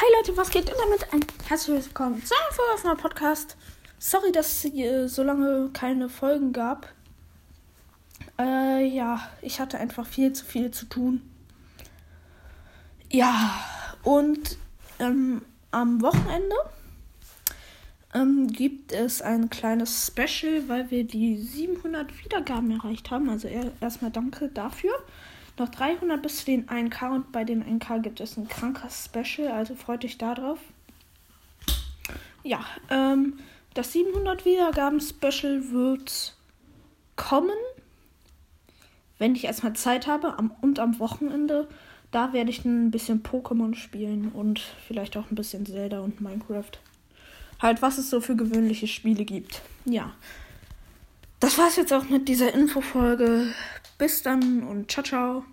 Hi Leute, was geht? Und damit ein herzliches Willkommen zu einer Folge auf meinem Podcast. Sorry, dass es äh, so lange keine Folgen gab. Äh, ja, ich hatte einfach viel zu viel zu tun. Ja, und ähm, am Wochenende ähm, gibt es ein kleines Special, weil wir die 700 Wiedergaben erreicht haben. Also erstmal danke dafür. Noch 300 bis zu den 1K und bei den 1K gibt es ein krankes Special, also freut euch darauf. Ja, ähm, das 700 Wiedergaben Special wird kommen, wenn ich erstmal Zeit habe am, und am Wochenende. Da werde ich ein bisschen Pokémon spielen und vielleicht auch ein bisschen Zelda und Minecraft. Halt, was es so für gewöhnliche Spiele gibt. Ja. Das war's jetzt auch mit dieser Infofolge. Bis dann und ciao, ciao.